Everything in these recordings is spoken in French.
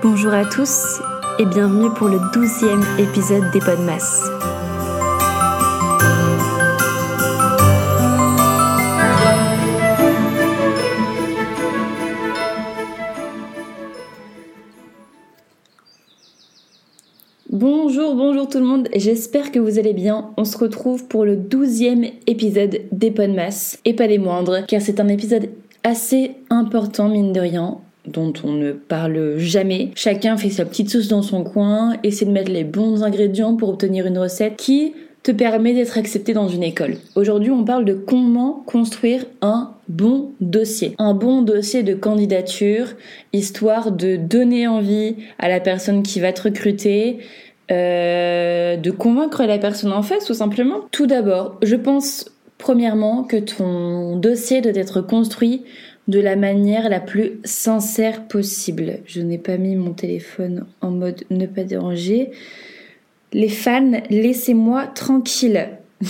Bonjour à tous et bienvenue pour le douzième épisode des Podmas. Bonjour, bonjour tout le monde, j'espère que vous allez bien. On se retrouve pour le douzième épisode des Podmas, et pas des moindres, car c'est un épisode assez important mine de rien dont on ne parle jamais. Chacun fait sa petite sauce dans son coin, essaie de mettre les bons ingrédients pour obtenir une recette qui te permet d'être accepté dans une école. Aujourd'hui, on parle de comment construire un bon dossier. Un bon dossier de candidature, histoire de donner envie à la personne qui va te recruter, euh, de convaincre la personne en face, tout simplement. Tout d'abord, je pense premièrement que ton dossier doit être construit de la manière la plus sincère possible. Je n'ai pas mis mon téléphone en mode ne pas déranger. Les fans, laissez-moi tranquille.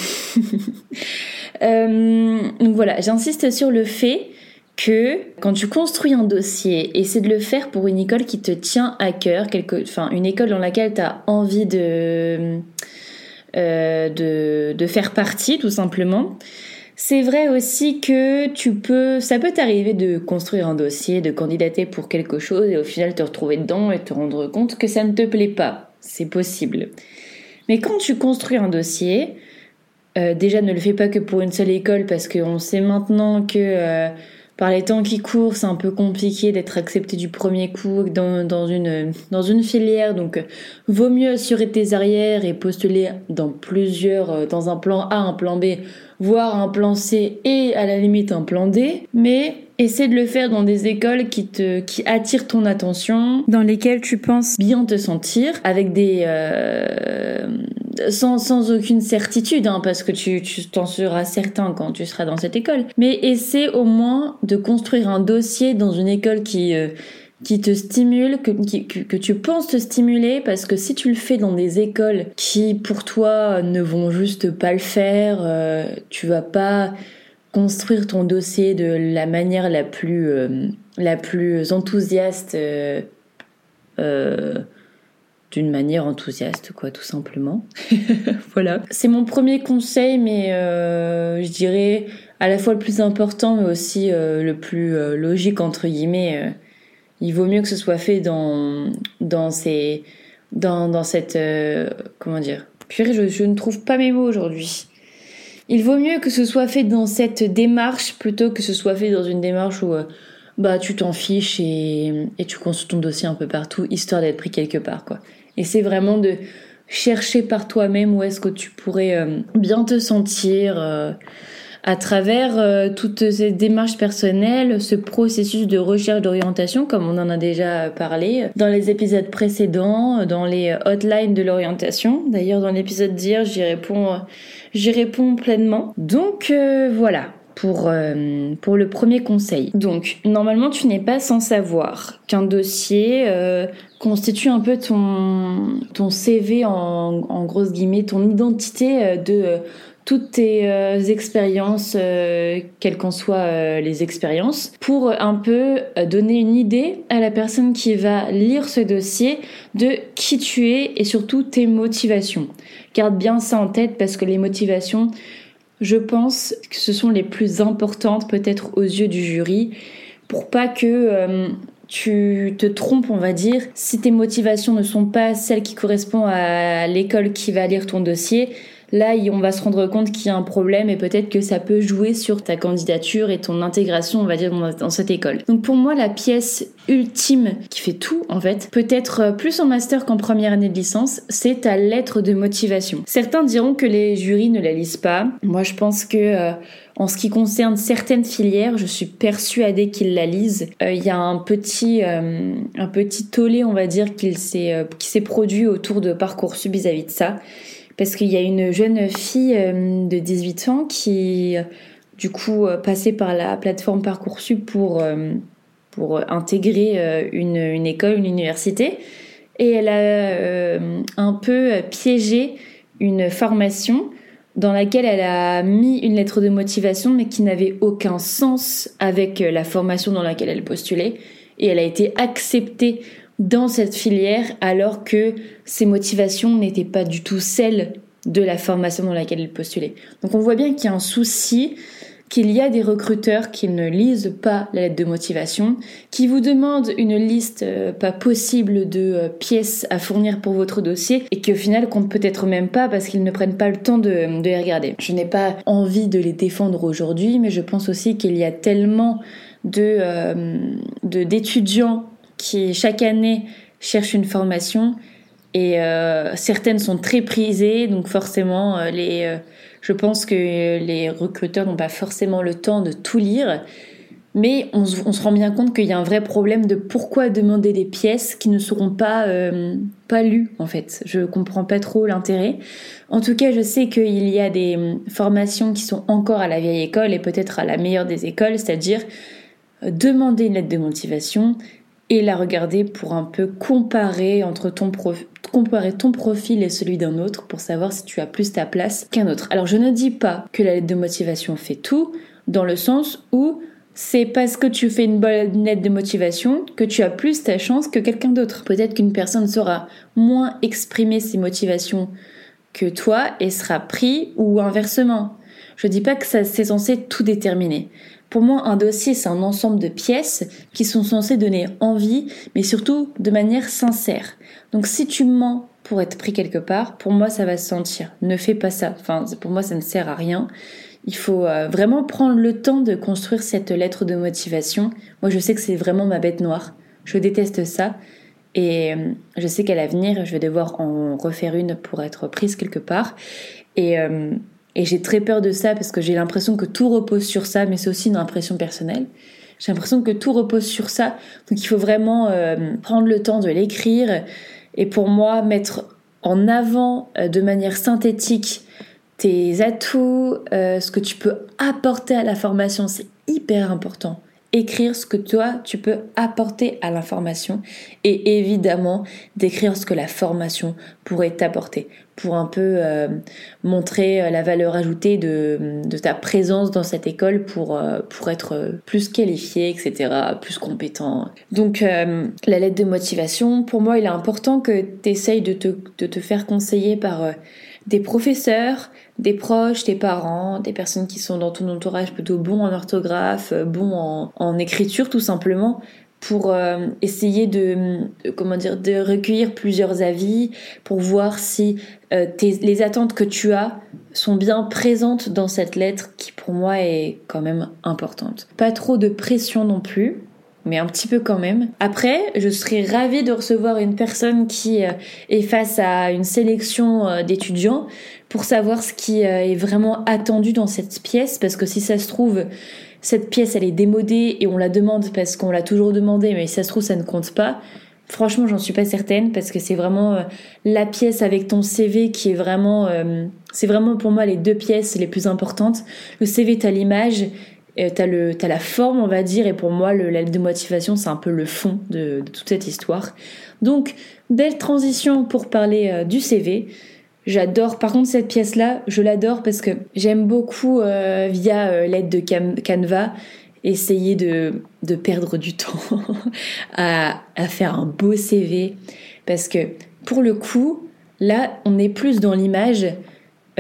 Euh, donc voilà, j'insiste sur le fait que quand tu construis un dossier, essaie de le faire pour une école qui te tient à cœur, une école dans laquelle tu as envie euh, de faire partie tout simplement. C'est vrai aussi que tu peux, ça peut t'arriver de construire un dossier, de candidater pour quelque chose et au final te retrouver dedans et te rendre compte que ça ne te plaît pas. C'est possible. Mais quand tu construis un dossier, euh, déjà ne le fais pas que pour une seule école parce qu'on sait maintenant que euh, par les temps qui courent, c'est un peu compliqué d'être accepté du premier coup dans, une, dans une filière. Donc, vaut mieux assurer tes arrières et postuler dans plusieurs, euh, dans un plan A, un plan B, voire un plan C et à la limite un plan D. Mais essaie de le faire dans des écoles qui te, qui attirent ton attention, dans lesquelles tu penses bien te sentir, avec des, euh, sans, sans aucune certitude, hein, parce que tu t'en seras certain quand tu seras dans cette école. Mais essaie au moins de construire un dossier dans une école qui euh, qui te stimule, que, que, tu penses te stimuler, parce que si tu le fais dans des écoles qui pour toi ne vont juste pas le faire, euh, tu vas pas construire ton dossier de la manière la plus euh, la plus enthousiaste euh, d'une manière enthousiaste, quoi, tout simplement. voilà. C'est mon premier conseil, mais euh, je dirais à la fois le plus important, mais aussi euh, le plus euh, logique, entre guillemets. Il vaut mieux que ce soit fait dans, ces, dans, cette. comment dire Puis je, ne trouve pas mes mots aujourd'hui. Il vaut mieux que ce soit fait dans cette démarche plutôt que ce soit fait dans une démarche où bah tu t'en fiches et, tu construis ton dossier un peu partout histoire d'être pris quelque part quoi. Et c'est vraiment de chercher par toi-même où est-ce que tu pourrais euh, bien te sentir euh, à travers euh, toutes ces démarches personnelles, ce processus de recherche d'orientation, comme on en a déjà parlé dans les épisodes précédents, dans les hotlines de l'orientation. D'ailleurs, dans l'épisode d'hier, j'y réponds, j'y réponds pleinement. Donc voilà, pour, euh, pour le premier conseil. Donc, normalement, tu n'es pas sans savoir qu'un dossier euh, constitue un peu ton, ton CV en, en grosses guillemets, ton identité euh, de toutes tes expériences, quelles qu'en soient les expériences, pour un peu donner une idée à la personne qui va lire ce dossier de qui tu es et surtout tes motivations. Garde bien ça en tête parce que les motivations, je pense que ce sont les plus importantes peut-être aux yeux du jury pour pas que euh, tu te trompes, on va dire. Si tes motivations ne sont pas celles qui correspondent à l'école qui va lire ton dossier, là on va se rendre compte qu'il y a un problème et peut-être que ça peut jouer sur ta candidature et ton intégration, on va dire, dans, cette école. Donc pour moi, la pièce ultime qui fait tout, en fait, peut-être euh, plus en master qu'en première année de licence, c'est ta lettre de motivation. Certains diront que les jurys ne la lisent pas. Moi, je pense que... Euh, en ce qui concerne certaines filières, je suis persuadée qu'ils la lisent. Euh, il y a un petit, tollé, on va dire, s'est, qui s'est produit autour de Parcoursup vis-à-vis de ça parce qu'il y a une jeune fille euh, de 18 ans qui, du coup, euh, passait par la plateforme Parcoursup pour, euh, pour intégrer une, une école, une université. Et elle a un peu piégé une formation dans laquelle elle a mis une lettre de motivation mais qui n'avait aucun sens avec la formation dans laquelle elle postulait. Et elle a été acceptée dans cette filière alors que ses motivations n'étaient pas du tout celles de la formation dans laquelle il postulait. Donc on voit bien qu'il y a un souci qu'il y a des recruteurs qui ne lisent pas la lettre de motivation, qui vous demandent une liste euh, pas possible de euh, pièces à fournir pour votre dossier et qui au final comptent peut-être même pas parce qu'ils ne prennent pas le temps de, les regarder. Je n'ai pas envie de les défendre aujourd'hui, mais je pense aussi qu'il y a tellement de euh, d'étudiants qui chaque année cherchent une formation et certaines sont très prisées, donc forcément les je pense que les recruteurs n'ont pas forcément le temps de tout lire, mais on, se rend bien compte qu'il y a un vrai problème de pourquoi demander des pièces qui ne seront pas, euh, pas lues, en fait. Je comprends pas trop l'intérêt. En tout cas, je sais qu'il y a des hum, formations qui sont encore à la vieille école et peut-être à la meilleure des écoles, c'est-à-dire euh, demander une lettre de motivation et la regarder pour un peu comparer ton, comparer ton profil et celui d'un autre pour savoir si tu as plus ta place qu'un autre. Alors je ne dis pas que la lettre de motivation fait tout, dans le sens où c'est parce que tu fais une bonne lettre de motivation que tu as plus ta chance que quelqu'un d'autre. Peut-être qu'une personne saura moins exprimer ses motivations que toi et sera pris ou inversement. Je dis pas que ça c'est censé tout déterminer. Pour moi, un dossier, c'est un ensemble de pièces qui sont censées donner envie, mais surtout de manière sincère. Donc si tu mens pour être pris quelque part, pour moi, ça va se sentir. Ne fais pas ça. Enfin, pour moi, ça ne sert à rien. Il faut euh, vraiment prendre le temps de construire cette lettre de motivation. Moi, je sais que c'est vraiment ma bête noire. Je déteste ça. Et euh, je sais qu'à l'avenir, je vais devoir en refaire une pour être prise quelque part. Et euh, et j'ai très peur de ça parce que j'ai l'impression que tout repose sur ça, mais c'est aussi une impression personnelle. J'ai l'impression que tout repose sur ça. Donc il faut vraiment euh, prendre le temps de l'écrire. Et pour moi, mettre en avant euh, de manière synthétique tes atouts, euh, ce que tu peux apporter à la formation, c'est hyper important écrire ce que toi tu peux apporter à l'information et évidemment d'écrire ce que la formation pourrait t'apporter pour un peu euh, montrer euh, la valeur ajoutée de, de, ta présence dans cette école pour, euh, pour être plus qualifié, etc., plus compétent. Donc la lettre de motivation, pour moi il est important que tu essayes de te, de te faire conseiller par des professeurs, des proches, tes parents, des personnes qui sont dans ton entourage plutôt bons en orthographe, euh, bons en, écriture tout simplement, pour euh, essayer de, comment dire de recueillir plusieurs avis pour voir si euh, les attentes que tu as sont bien présentes dans cette lettre qui pour moi est quand même importante. Pas trop de pression non plus mais un petit peu quand même. Après, je serais ravie de recevoir une personne qui euh, est face à une sélection d'étudiants pour savoir ce qui est vraiment attendu dans cette pièce, parce que si ça se trouve, cette pièce elle est démodée et on la demande parce qu'on l'a toujours demandé, mais si ça se trouve ça ne compte pas. Franchement, j'en suis pas certaine parce que c'est vraiment la pièce avec ton CV qui est vraiment, c'est vraiment pour moi les deux pièces les plus importantes. Le CV, t'as l'image t'as le t'as la forme on va dire et pour moi le de motivation c'est un peu le fond de, toute cette histoire donc belle transition pour parler euh, du CV j'adore. Par contre cette pièce là je l'adore parce que j'aime beaucoup euh, via euh, l'aide de Canva essayer de, perdre du temps à, faire un beau CV parce que pour le coup là on est plus dans l'image.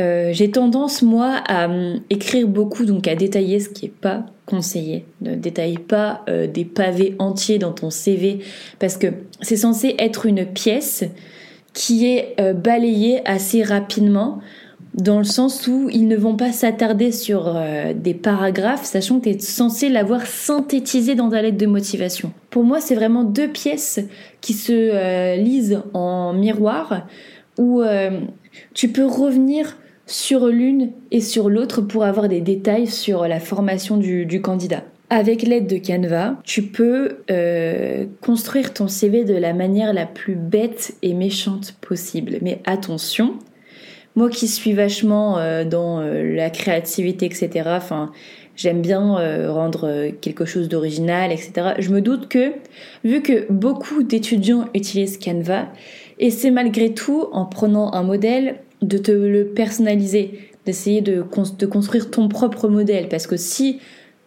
Euh, j'ai tendance moi à hum, écrire beaucoup, donc à détailler ce qui est pas conseillé. Ne détaille pas des pavés entiers dans ton CV parce que c'est censé être une pièce qui est euh, balayée assez rapidement dans le sens où ils ne vont pas s'attarder sur des paragraphes, sachant que tu es censé l'avoir synthétisé dans ta lettre de motivation. Pour moi, c'est vraiment deux pièces qui se lisent en miroir, où tu peux revenir sur l'une et sur l'autre pour avoir des détails sur la formation du, candidat. Avec l'aide de Canva, tu peux euh, construire ton CV de la manière la plus bête et méchante possible. Mais attention, moi qui suis vachement euh, dans euh, la créativité, etc., enfin, j'aime bien rendre quelque chose d'original, etc. Je me doute que, vu que beaucoup d'étudiants utilisent Canva, et c'est malgré tout en prenant un modèle de te le personnaliser, d'essayer de, construire ton propre modèle. Parce que si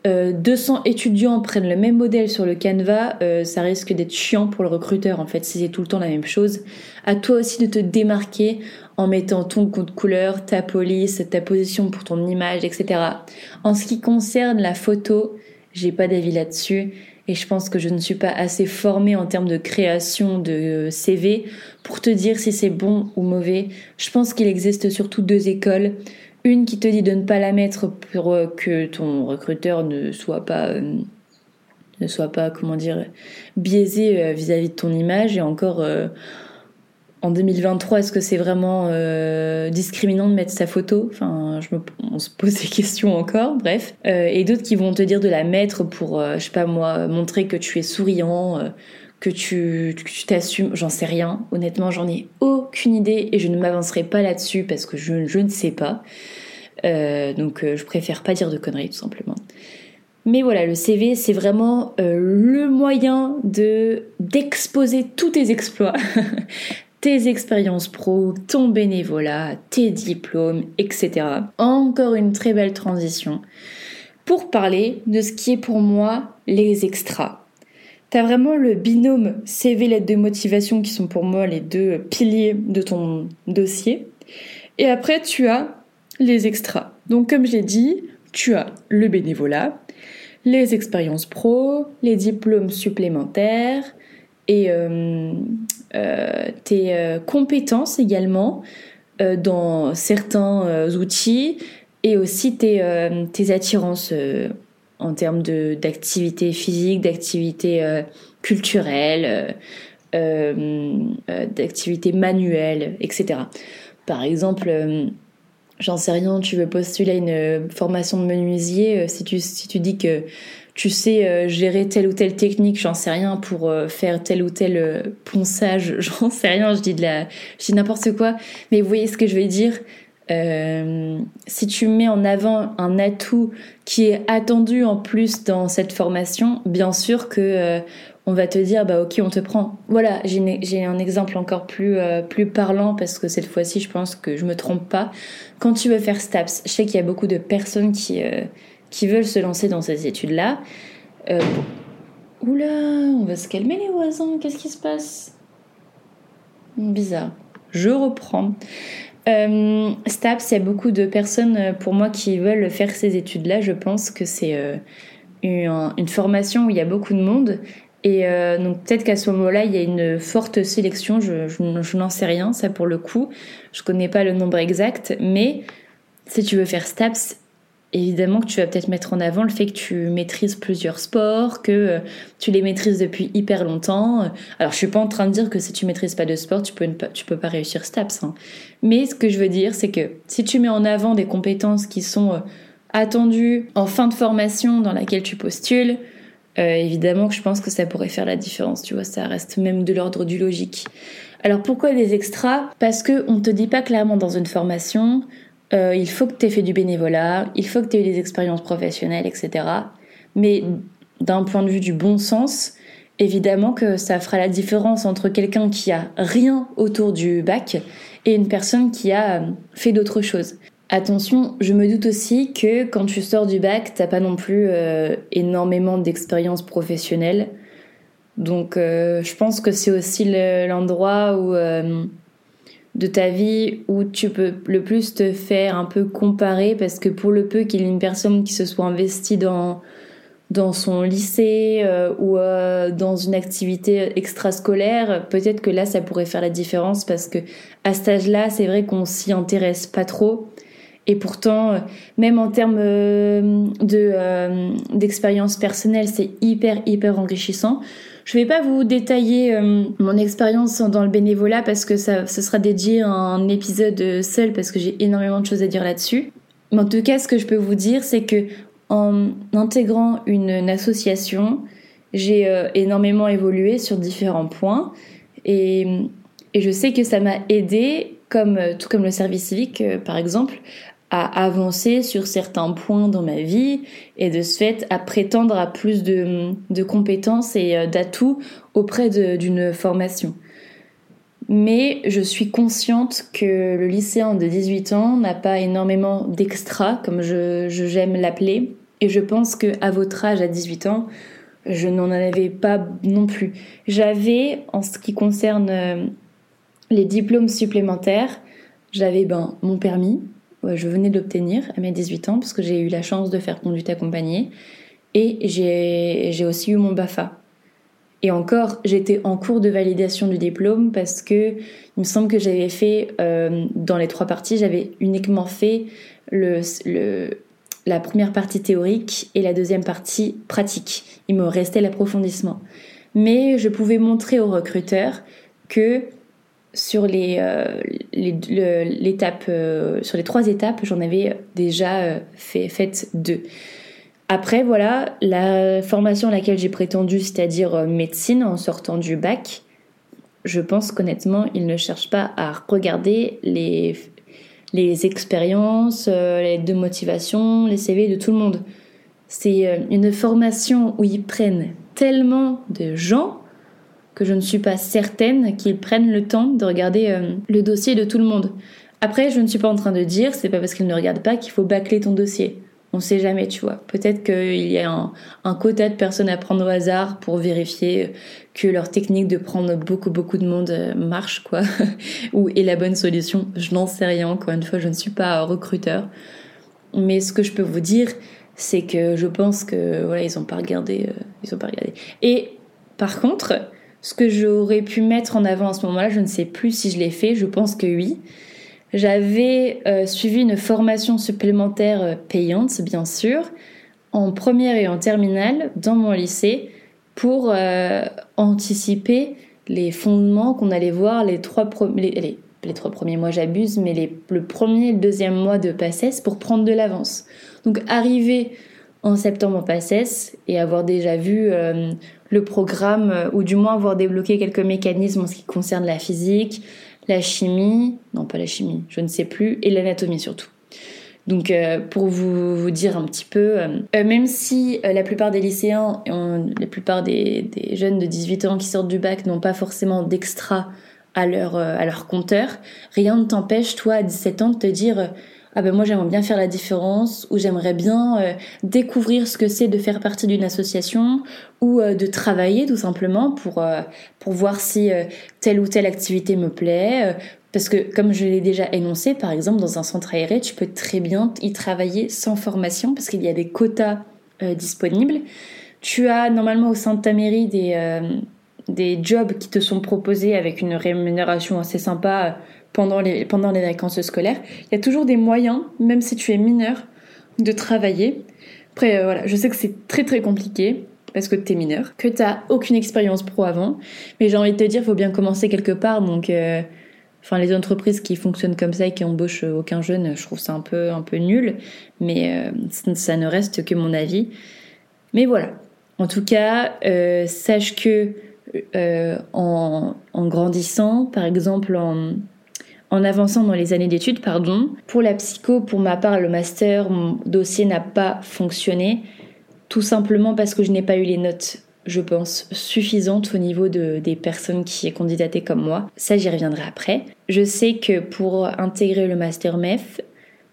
200 étudiants prennent le même modèle sur le canevas, ça risque d'être chiant pour le recruteur en fait si c'est tout le temps la même chose. À toi aussi de te démarquer en mettant ton code couleur, ta police, ta position pour ton image, etc. En ce qui concerne la photo, j'ai pas d'avis là-dessus et je pense que je ne suis pas assez formée en termes de création de CV pour te dire si c'est bon ou mauvais. Je pense qu'il existe surtout deux écoles. Une qui te dit de ne pas la mettre pour que ton recruteur ne soit pas euh, ne soit pas comment dire biaisé euh, vis-à-vis de ton image et encore euh, en 2023, est-ce que c'est vraiment euh, discriminant de mettre sa photo? Enfin, je me, on se pose des questions encore, bref. Euh, et d'autres qui vont te dire de la mettre pour, euh, je sais pas moi, montrer que tu es souriant, que tu t'assumes, j'en sais rien. Honnêtement, j'en ai aucune idée et je ne m'avancerai pas là-dessus parce que je, ne sais pas. donc, je préfère pas dire de conneries, tout simplement. Mais voilà, le CV, c'est vraiment le moyen de d'exposer tous tes exploits, tes expériences pro, ton bénévolat, tes diplômes, etc. Encore une très belle transition pour parler de ce qui est pour moi les extras. T'as vraiment le binôme CV lettre de motivation qui sont pour moi les deux piliers de ton dossier. Et après, tu as les extras. Donc, comme j'ai dit, tu as le bénévolat, les expériences pro, les diplômes supplémentaires et euh, euh, tes euh, compétences également dans certains outils et aussi tes, tes attirances en termes d'activité physique, d'activité culturelle, d'activité manuelle, etc. Par exemple, j'en sais rien, tu veux postuler à une formation de menuisier, si tu, dis que tu sais euh, gérer telle ou telle technique, j'en sais rien, pour euh, faire tel ou tel euh, ponçage, j'en sais rien, je dis de la, je dis n'importe quoi. Mais vous voyez ce que je veux dire? Si tu mets en avant un atout qui est attendu en plus dans cette formation, bien sûr que on va te dire bah ok on te prend. Voilà, j'ai un exemple encore plus plus parlant parce que cette fois-ci je pense que je me trompe pas. Quand tu veux faire STAPS, je sais qu'il y a beaucoup de personnes qui qui veulent se lancer dans ces études-là. Euh, Oula, on va se calmer les voisins, qu'est-ce qui se passe? Bizarre. Je reprends. Euh, STAPS, il y a beaucoup de personnes euh, pour moi qui veulent faire ces études-là. Je pense que c'est euh, une, formation où il y a beaucoup de monde. Et donc peut-être qu'à ce moment-là, il y a une forte sélection. Je, je, je n'en sais rien, ça pour le coup. Je connais pas le nombre exact. Mais si tu veux faire STAPS, évidemment que tu vas peut-être mettre en avant le fait que tu maîtrises plusieurs sports, que euh, tu les maîtrises depuis hyper longtemps. Alors je suis pas en train de dire que si tu maîtrises pas de sport, tu peux tu peux pas réussir STAPS. Hein. Mais ce que je veux dire, c'est que si tu mets en avant des compétences qui sont euh, attendues en fin de formation dans laquelle tu postules, euh, évidemment que je pense que ça pourrait faire la différence. Tu vois, ça reste même de l'ordre du logique. Alors pourquoi des extras? Parce que on te dit pas clairement dans une formation euh, il faut que tu aies fait du bénévolat, il faut que tu aies eu des expériences professionnelles, etc. Mais d'un point de vue du bon sens, évidemment que ça fera la différence entre quelqu'un qui a rien autour du bac et une personne qui a euh, fait d'autres choses. Attention, je me doute aussi que quand tu sors du bac, t'as pas non plus euh, énormément d'expérience professionnelle. Donc je pense que c'est aussi l'endroit où de ta vie où tu peux le plus te faire un peu comparer parce que pour le peu qu'il y ait une personne qui se soit investie dans dans son lycée euh, ou euh, dans une activité extrascolaire, peut-être que là ça pourrait faire la différence parce que à cet âge-là, c'est vrai qu'on s'y intéresse pas trop et pourtant, euh, même en termes de d'expérience personnelle, c'est hyper hyper enrichissant. Je vais pas vous détailler euh, mon expérience dans le bénévolat parce que ça, ce sera dédié un épisode seul parce que j'ai énormément de choses à dire là-dessus. Mais en tout cas, ce que je peux vous dire, c'est que en intégrant une, association, j'ai euh, énormément évolué sur différents points et, et je sais que ça m'a aidé, comme tout comme le service civique euh, par exemple, à avancer sur certains points dans ma vie et de ce fait à prétendre à plus de, compétences et euh, d'atouts auprès d'une formation. Mais je suis consciente que le lycéen de 18 ans n'a pas énormément d'extra, comme je, j'aime l'appeler, Et je pense que à votre âge, à 18 ans, je n'en avais pas non plus. J'avais, en ce qui concerne euh, les diplômes supplémentaires, j'avais ben, mon permis, je venais de l'obtenir à mes 18 ans parce que j'ai eu la chance de faire conduite accompagnée et j'ai aussi eu mon BAFA. Et encore, j'étais en cours de validation du diplôme parce que il me semble que j'avais fait, euh, dans les trois parties, j'avais uniquement fait le, la première partie théorique et la deuxième partie pratique. Il me restait l'approfondissement. Mais je pouvais montrer aux recruteurs que sur les, euh, l'étape, euh, sur les trois étapes, j'en avais déjà fait fait deux. Après, voilà, la formation à laquelle j'ai prétendu, c'est-à-dire euh, médecine en sortant du bac, je pense qu'honnêtement, ils ne cherchent pas à regarder les, les expériences, euh, les de motivation, les CV de tout le monde. C'est euh, une formation où ils prennent tellement de gens que je ne suis pas certaine qu'ils prennent le temps de regarder le dossier de tout le monde. Après, je ne suis pas en train de dire, c'est pas parce qu'ils ne regardent pas qu'il faut bâcler ton dossier. On sait jamais, tu vois. Peut-être qu'il y a un, quota de personnes à prendre au hasard pour vérifier que leur technique de prendre beaucoup, beaucoup de monde euh, marche, quoi. Ou est la bonne solution. Je n'en sais rien. Encore une fois, je ne suis pas recruteur. Mais ce que je peux vous dire, c'est que je pense que, voilà, ils ont pas regardé, euh, ils ont pas regardé. Et, par contre, ce que j'aurais pu mettre en avant à ce moment-là, je ne sais plus si je l'ai fait, je pense que oui j'avais euh, suivi une formation supplémentaire euh, payante, bien sûr, en première et en terminale dans mon lycée pour euh, anticiper les fondements qu'on allait voir les trois, premiers mois, j'abuse, mais les, le premier et le deuxième mois de PACES pour prendre de l'avance. Donc arriver en septembre en PACES et avoir déjà vu le programme, ou du moins avoir débloqué quelques mécanismes en ce qui concerne la physique, la chimie, non pas la chimie, je ne sais plus, et l'anatomie surtout. Donc euh, pour vous, dire un petit peu, euh, euh, même si la plupart des lycéens, la plupart des, jeunes de 18 ans qui sortent du bac n'ont pas forcément d'extra à leur, à leur compteur, rien ne t'empêche toi à 17 ans de te dire ah ben moi j'aimerais bien faire la différence ou j'aimerais bien euh, découvrir ce que c'est de faire partie d'une association ou euh, de travailler tout simplement pour euh, pour voir si telle ou telle activité me plaît parce que comme je l'ai déjà énoncé par exemple dans un centre aéré tu peux très bien y travailler sans formation parce qu'il y a des quotas disponibles. Tu as normalement au sein de ta mairie des des jobs qui te sont proposés avec une rémunération assez sympa pendant les, pendant les vacances scolaires. Il y a toujours des moyens, même si tu es mineur, de travailler. Après, euh, voilà, je sais que c'est très très compliqué parce que tu es mineur, que tu aucune expérience pro avant, mais j'ai envie de te dire, faut bien commencer quelque part. Donc, euh, enfin, les entreprises qui fonctionnent comme ça et qui embauchent aucun jeune, je trouve ça un peu, un peu nul, mais euh, ça, ne reste que mon avis. Mais voilà. En tout cas, sache que en, en, grandissant, par exemple en, en avançant dans les années d'études, pardon. Pour la psycho, pour ma part, le master, mon dossier n'a pas fonctionné, tout simplement parce que je n'ai pas eu les notes, je pense, suffisantes au niveau de, des personnes qui candidaté comme moi. Ça, j'y reviendrai après. Je sais que pour intégrer le master MEF,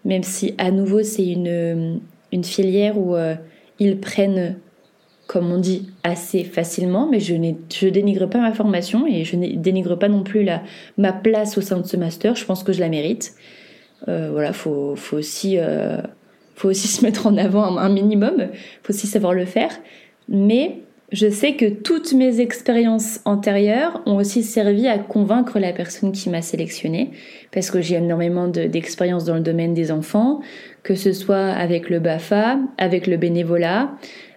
même si à nouveau c'est une, une filière où euh, ils prennent comme on dit, assez facilement, mais je je dénigre pas ma formation et je ne dénigre pas non plus la, ma place au sein de ce master. Je pense que je la mérite. Euh, voilà, faut, faut aussi, euh, faut aussi se mettre en avant un, minimum. Faut aussi savoir le faire. Mais je sais que toutes mes expériences antérieures ont aussi servi à convaincre la personne qui m'a sélectionnée, parce que j'ai énormément d'expérience dans le domaine des enfants, que ce soit avec le BAFA, avec le bénévolat,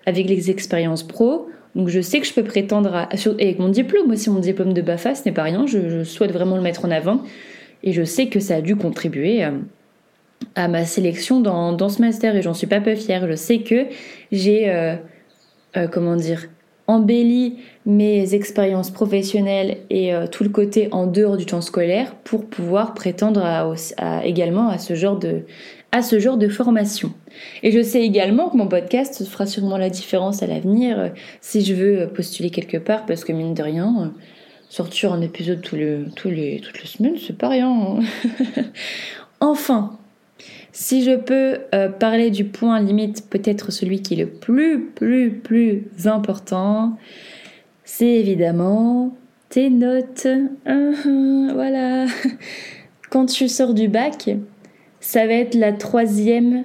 avec les expériences pro. Donc je sais que je peux prétendre à... Et avec mon diplôme aussi, mon diplôme de BAFA, ce n'est pas rien, je, souhaite vraiment le mettre en avant. Et je sais que ça a dû contribuer à, à ma sélection dans, dans, ce master et j'en suis pas peu fière. Je sais que j'ai, euh, euh, comment dire, embelli mes expériences professionnelles et euh, tout le côté en dehors du temps scolaire pour pouvoir prétendre également à ce genre de, à ce genre de formation. Et je sais également que mon podcast fera sûrement la différence à l'avenir euh, si je veux postuler quelque part, parce que mine de rien, euh, sortir un épisode tous les, toutes les semaines, c'est pas rien. Hein. enfin, Si je peux euh, parler du point limite, peut-être celui qui est le plus, plus, plus important, c'est évidemment tes notes. Voilà. Quand tu sors du bac, ça va être la troisième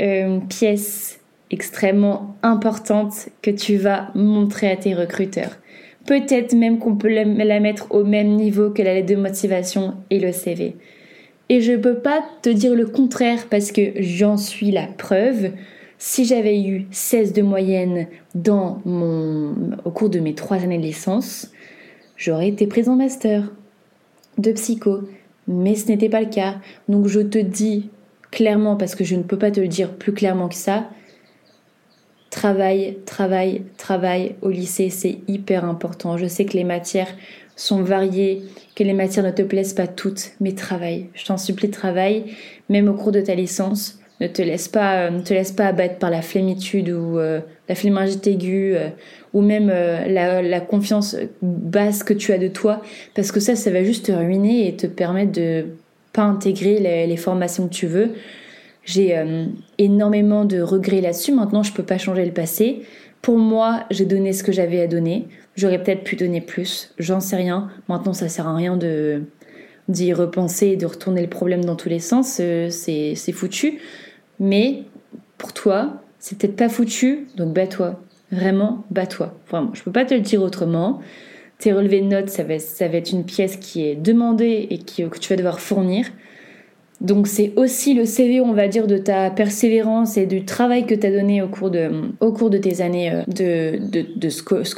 euh, pièce extrêmement importante que tu vas montrer à tes recruteurs. Peut-être même qu'on peut la mettre au même niveau que la lettre de motivation et le CV. Et je ne peux pas te dire le contraire parce que j'en suis la preuve. Si j'avais eu 16 de moyenne dans mon, au cours de mes trois années de licence, j'aurais été prise en master de psycho. Mais ce n'était pas le cas. Donc je te dis clairement, parce que je ne peux pas te le dire plus clairement que ça, travail, travail, travail au lycée, c'est hyper important. Je sais que les matières sont variées, que les matières ne te plaisent pas toutes, mais travaille. Je t'en supplie, travaille, même au cours de ta licence. Ne te laisse pas, euh, ne te laisse pas abattre par la flémitude ou euh, la flémingite aiguë euh, ou même la, confiance basse que tu as de toi, parce que ça, ça va juste te ruiner et te permettre de pas intégrer les, formations que tu veux. J'ai énormément de regrets là-dessus. Maintenant, je peux pas changer le passé. Pour moi, j'ai donné ce que j'avais à donner. J'aurais peut-être pu donner plus, j'en sais rien. Maintenant, ça sert à rien de d'y repenser et de retourner le problème dans tous les sens, c'est foutu. Mais pour toi, c'est peut-être pas foutu, donc bats-toi. Vraiment, bats-toi. Vraiment, je peux pas te le dire autrement. Tes relevés de notes, ça va, être une pièce qui est demandée et que tu vas devoir fournir. Donc c'est aussi le CV, on va dire, de ta persévérance et du travail que tu as donné au cours de, tes années euh, de,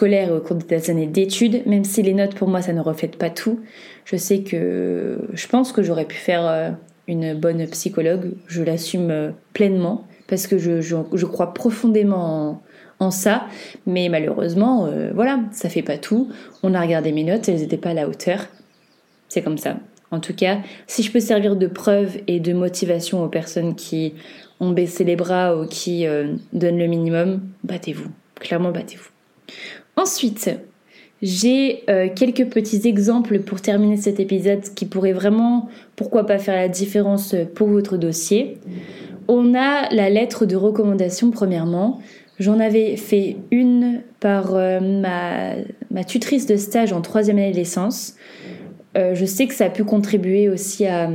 et au cours de tes années d'études, même si les notes pour moi ça ne reflète pas tout. Je sais que je pense que j'aurais pu faire euh, une bonne psychologue, je l'assume euh, pleinement parce que je, crois profondément en, ça, mais malheureusement, voilà, ça fait pas tout. On a regardé mes notes, elles n'étaient pas à la hauteur. C'est comme ça. En tout cas, si je peux servir de preuve et de motivation aux personnes qui ont baissé les bras ou qui euh, donnent le minimum, battez-vous. Clairement, battez-vous. Ensuite, j'ai euh, quelques petits exemples pour terminer cet épisode qui pourraient vraiment, pourquoi pas, faire la différence pour votre dossier. On a la lettre de recommandation, premièrement. J'en avais fait une par euh, ma, ma, tutrice de stage en troisième année de. Euh, je sais que ça a pu contribuer aussi à,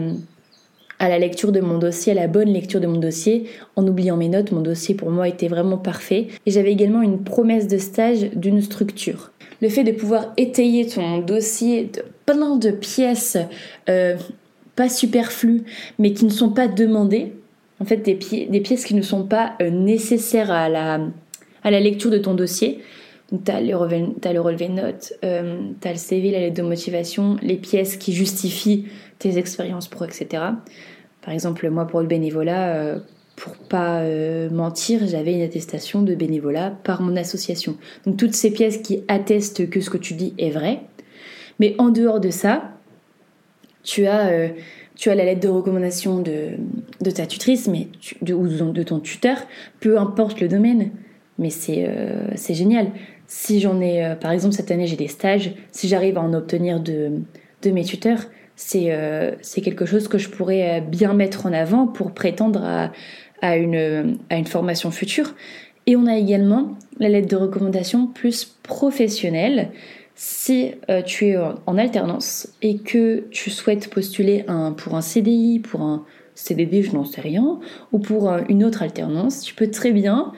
à la lecture de mon dossier, à la bonne lecture de mon dossier. En oubliant mes notes, mon dossier pour moi était vraiment parfait. Et j'avais également une promesse de stage d'une structure. Le fait de pouvoir étayer ton dossier de plein de pièces euh, pas superflues, mais qui ne sont pas demandées, en fait des, des pièces qui ne sont pas euh, nécessaires à la, à la lecture de ton dossier, tu as, le relevé de notes, euh, tu as le CV, la lettre de motivation, les pièces qui justifient tes expériences pro, etc. Par exemple, moi, pour le bénévolat, euh, pour pas euh, mentir, j'avais une attestation de bénévolat par mon association. Donc toutes ces pièces qui attestent que ce que tu dis est vrai. Mais en dehors de ça, tu as, euh, tu as la lettre de recommandation de, de ta tutrice mais ou de ton tuteur, peu importe le domaine. Mais c'est c'est génial. Si j'en ai, euh, par exemple, cette année, j'ai des stages, si j'arrive à en obtenir de, de mes tuteurs, c'est euh, quelque chose que je pourrais euh, bien mettre en avant pour prétendre à, à, une, formation future. Et on a également la lettre de recommandation plus professionnelle. Si tu es en alternance et que tu souhaites postuler pour un CDI, pour un CDD, je n'en sais rien, ou pour une autre alternance, tu peux très bien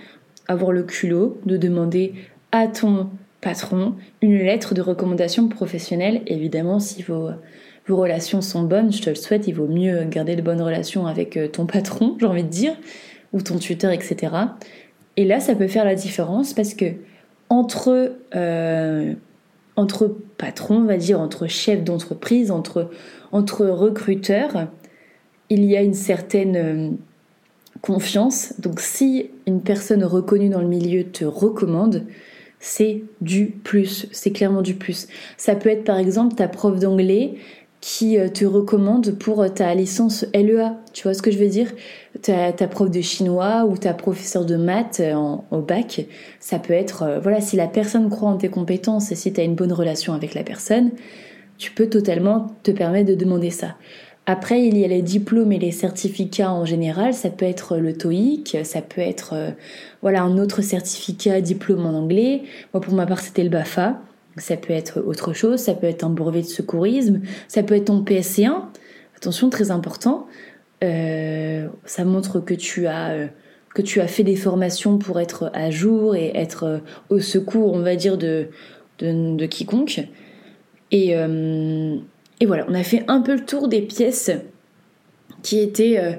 avoir le culot de demander à ton patron une lettre de recommandation professionnelle. Évidemment, si vos, vos relations sont bonnes, je te le souhaite, il vaut mieux garder de bonnes relations avec euh, ton patron, j'ai envie de dire, ou ton tuteur, etc. Et là, ça peut faire la différence parce que entre, euh, entre patrons, on va dire, entre chefs d'entreprise, entre, entre recruteurs, il y a une certaine euh, confiance. Donc si une personne reconnue dans le milieu te recommande, c'est du plus, c'est clairement du plus. Ça peut être par exemple ta prof d'anglais qui euh, te recommande pour euh, ta licence LEA, tu vois ce que je veux dire? Ta, ta prof de chinois ou ta professeure de maths euh, au bac, ça peut être, voilà, si la personne croit en tes compétences et si tu as une bonne relation avec la personne, tu peux totalement te permettre de demander ça. Après, il y a les diplômes et les certificats en général. Ça peut être le TOEIC, ça peut être euh, voilà un autre certificat, diplôme en anglais. Moi, pour ma part, c'était le BAFA. Ça peut être autre chose. Ça peut être un brevet de secourisme. Ça peut être ton PSC1. Attention, très important. Euh, ça montre que tu as euh, que tu as fait des formations pour être à jour et être au secours, on va dire, de, de, quiconque. Et, et voilà, on a fait un peu le tour des pièces qui étaient euh,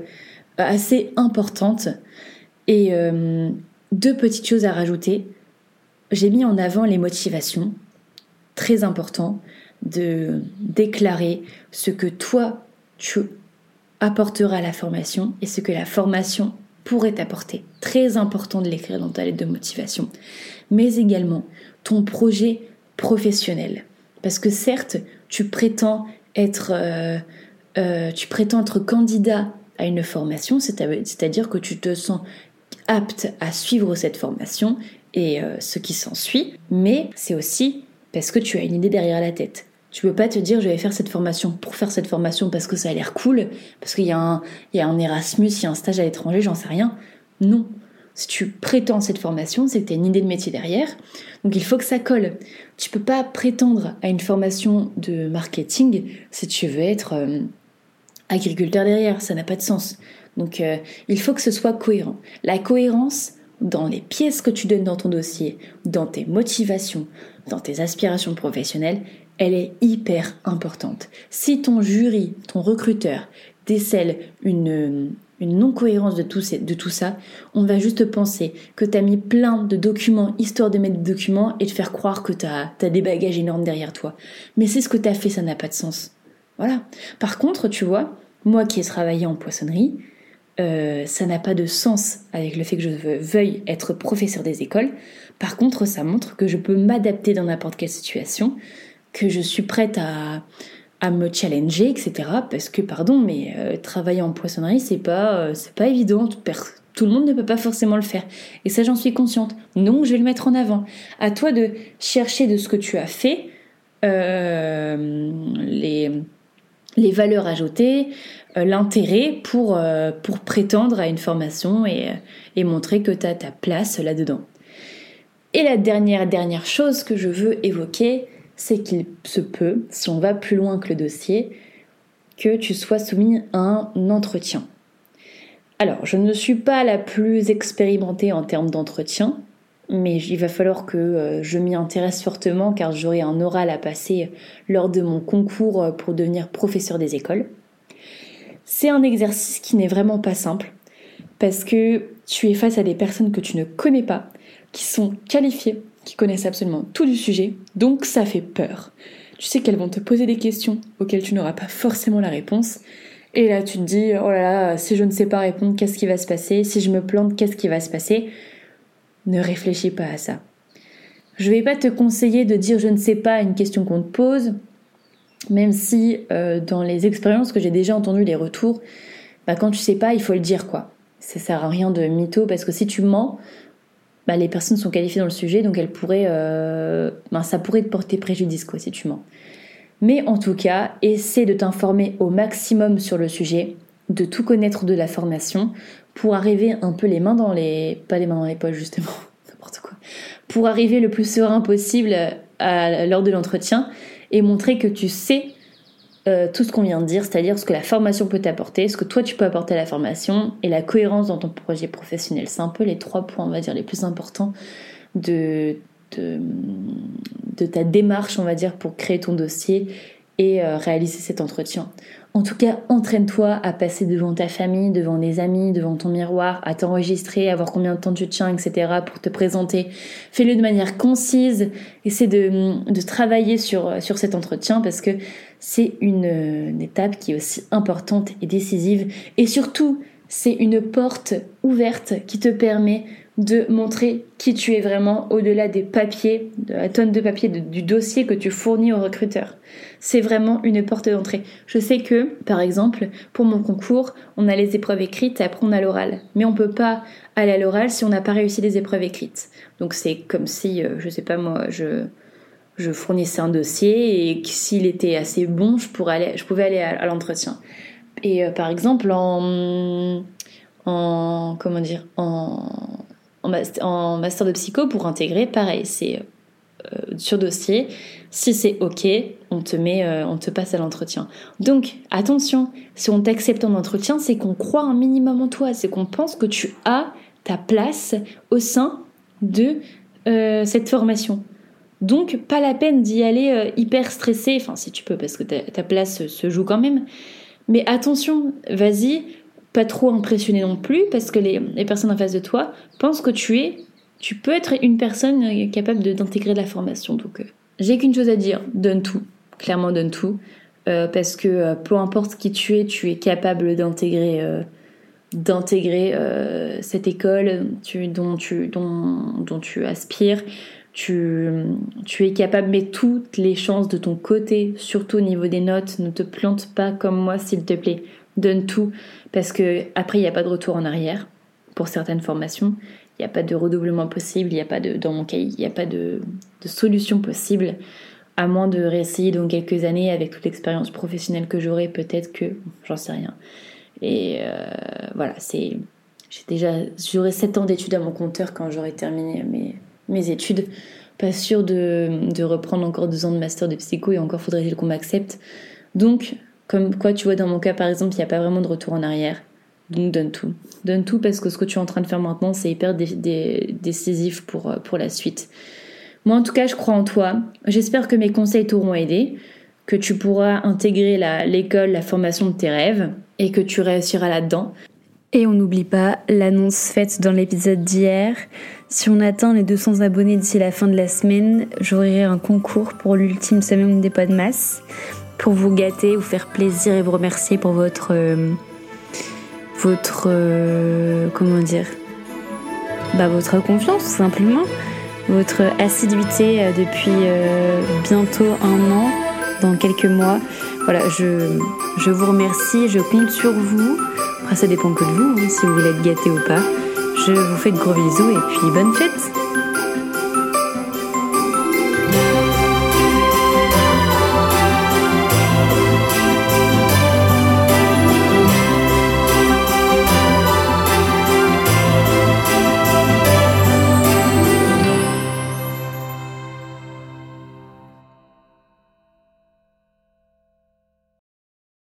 assez importantes. Et euh, deux petites choses à rajouter. J'ai mis en avant les motivations. Très important de déclarer ce que toi tu apporteras à la formation et ce que la formation pourrait t'apporter. Très important de l'écrire dans ta lettre de motivation. Mais également ton projet professionnel. Parce que certes, tu prétends être, euh, euh, tu prétends être candidat à une formation, c'est-à-dire que tu te sens apte à suivre cette formation et euh, ce qui s'ensuit, mais c'est aussi parce que tu as une idée derrière la tête. Tu peux pas te dire je vais faire cette formation pour faire cette formation parce que ça a l'air cool, parce qu'il y, y, a un Erasmus, il y a un stage à l'étranger, j'en sais rien. Non, si tu prétends cette formation, c'est que tu as une idée de métier derrière. Donc il faut que ça colle. Tu peux pas prétendre à une formation de marketing si tu veux être euh, agriculteur derrière. Ça n'a pas de sens. Donc euh, il faut que ce soit cohérent. La cohérence dans les pièces que tu donnes dans ton dossier, dans tes motivations, dans tes aspirations professionnelles, elle est hyper importante. Si ton jury, ton recruteur décèle une une non-cohérence de de tout ça, on va juste penser que tu as mis plein de documents, histoire de mettre des documents et de faire croire que tu as, des bagages énormes derrière toi. Mais c'est ce que tu as fait, ça n'a pas de sens. Voilà. Par contre, tu vois, moi qui ai travaillé en poissonnerie, euh, ça n'a pas de sens avec le fait que je veuille être professeur des écoles. Par contre, ça montre que je peux m'adapter dans n'importe quelle situation, que je suis prête à, à me challenger, etc. Parce que, pardon, mais euh, travailler en poissonnerie, c'est pas, euh, pas évident. Tout le monde ne peut pas forcément le faire. Et ça, j'en suis consciente. Donc, je vais le mettre en avant. À toi de chercher de ce que tu as fait les, les valeurs ajoutées, l'intérêt pour, pour prétendre à une formation et, et montrer que tu as ta place là-dedans. Et la dernière, dernière chose que je veux évoquer, c'est qu'il se peut, si on va plus loin que le dossier, que tu sois soumis à un entretien. Alors, je ne suis pas la plus expérimentée en termes d'entretien, mais il va falloir que euh, je m'y intéresse fortement car j'aurai un oral à passer lors de mon concours euh, pour devenir professeur des écoles. C'est un exercice qui n'est vraiment pas simple parce que tu es face à des personnes que tu ne connais pas, qui sont qualifiées, qui connaissent absolument tout du sujet, donc ça fait peur. Tu sais qu'elles vont te poser des questions auxquelles tu n'auras pas forcément la réponse. Et là, tu te dis, oh là là, si je ne sais pas répondre, qu'est-ce qui va se passer? Si je me plante, qu'est-ce qui va se passer? Ne réfléchis pas à ça. Je vais pas te conseiller de dire je ne sais pas à une question qu'on te pose, même si euh, dans les expériences que j'ai déjà entendues, les retours, bah, quand tu sais pas, il faut le dire quoi. Ça sert à rien de mytho parce que si tu mens, bah, les personnes sont qualifiées dans le sujet, donc elles pourraient, euh, ben, ça pourrait te porter préjudice quoi, si tu mens. Mais en tout cas, essaie de t'informer au maximum sur le sujet, de tout connaître de la formation, pour arriver un peu les mains dans les... pas les mains dans les poches justement, n'importe quoi, pour arriver le plus serein possible lors de l'entretien et montrer que tu sais euh, tout ce qu'on vient de dire, c'est-à-dire ce que la formation peut t'apporter, ce que toi tu peux apporter à la formation et la cohérence dans ton projet professionnel. C'est un peu les trois points, on va dire, les plus importants de, ta démarche, on va dire, pour créer ton dossier et euh, réaliser cet entretien. En tout cas, entraîne-toi à passer devant ta famille, devant des amis, devant ton miroir, à t'enregistrer, à voir combien de temps tu tiens, etc. pour te présenter. Fais-le de manière concise. Essaie de, de travailler sur, sur cet entretien parce que c'est une, une étape qui est aussi importante et décisive. Et surtout, c'est une porte ouverte qui te permet de montrer qui tu es vraiment au-delà des papiers, de la tonne de papier, du dossier que tu fournis au recruteur. C'est vraiment une porte d'entrée. Je sais que, par exemple, pour mon concours, on a les épreuves écrites et après on a l'oral. Mais on peut pas aller à l'oral si on n'a pas réussi les épreuves écrites. Donc c'est comme si, euh, je sais pas moi, je, je fournissais un dossier et s'il était assez bon, je, pourrais je pouvais aller à, l'entretien. Et par exemple, en, en comment dire, en, en, master, de psycho pour intégrer, pareil, c'est sur dossier. Si c'est ok, on te met, on te passe à l'entretien. Donc attention, si on t'accepte en entretien, c'est qu'on croit un minimum en toi, c'est qu'on pense que tu as ta place au sein de euh, cette formation. Donc, pas la peine d'y aller euh, hyper stressé, enfin si tu peux, parce que ta, place se joue quand même. Mais attention, vas-y, pas trop impressionné non plus, parce que les, personnes en face de toi pensent que tu es, tu peux être une personne euh, capable d'intégrer de, la formation. Donc, j'ai qu'une chose à dire, donne tout, clairement donne tout, parce que peu importe qui tu es, tu es capable d'intégrer euh, cette école dont, tu, dont, dont tu aspires. Tu, tu es capable, mais toutes les chances de ton côté, surtout au niveau des notes, ne te plante pas comme moi, s'il te plaît. Donne tout, parce que après, il n'y a pas de retour en arrière pour certaines formations. Il n'y a pas de redoublement possible, il n'y a pas de, dans mon cas, il n'y a pas de, de solution possible à moins de réessayer dans quelques années avec toute l'expérience professionnelle que j'aurai, peut-être que, j'en sais rien. Et euh, voilà, c'est. J'ai déjà. J'aurai 7 ans d'études à mon compteur quand j'aurai terminé mes, mes études. Pas sûr de, de, reprendre encore deux ans de master de psycho et encore faudrait-il qu'on m'accepte. Donc, comme quoi, tu vois, dans mon cas par exemple, il n'y a pas vraiment de retour en arrière. Donc donne tout. Donne tout parce que ce que tu es en train de faire maintenant, c'est hyper décisif pour, pour la suite. Moi, en tout cas, je crois en toi. J'espère que mes conseils t'auront aidé, que tu pourras intégrer l'école, la formation de tes rêves et que tu réussiras là-dedans. Et on n'oublie pas l'annonce faite dans l'épisode d'hier. Si on atteint les 200 abonnés d'ici la fin de la semaine, j'ouvrirai un concours pour l'ultime semaine des pas de masse pour vous gâter, vous faire plaisir et vous remercier pour votre euh, votre euh, comment dire bah votre confiance tout simplement, votre assiduité euh, depuis bientôt un an, dans quelques mois. Voilà, je, je vous remercie, je compte sur vous. Après, ça dépend que de vous, hein, si vous voulez être gâté ou pas. Je vous fais de gros bisous et puis bonne fête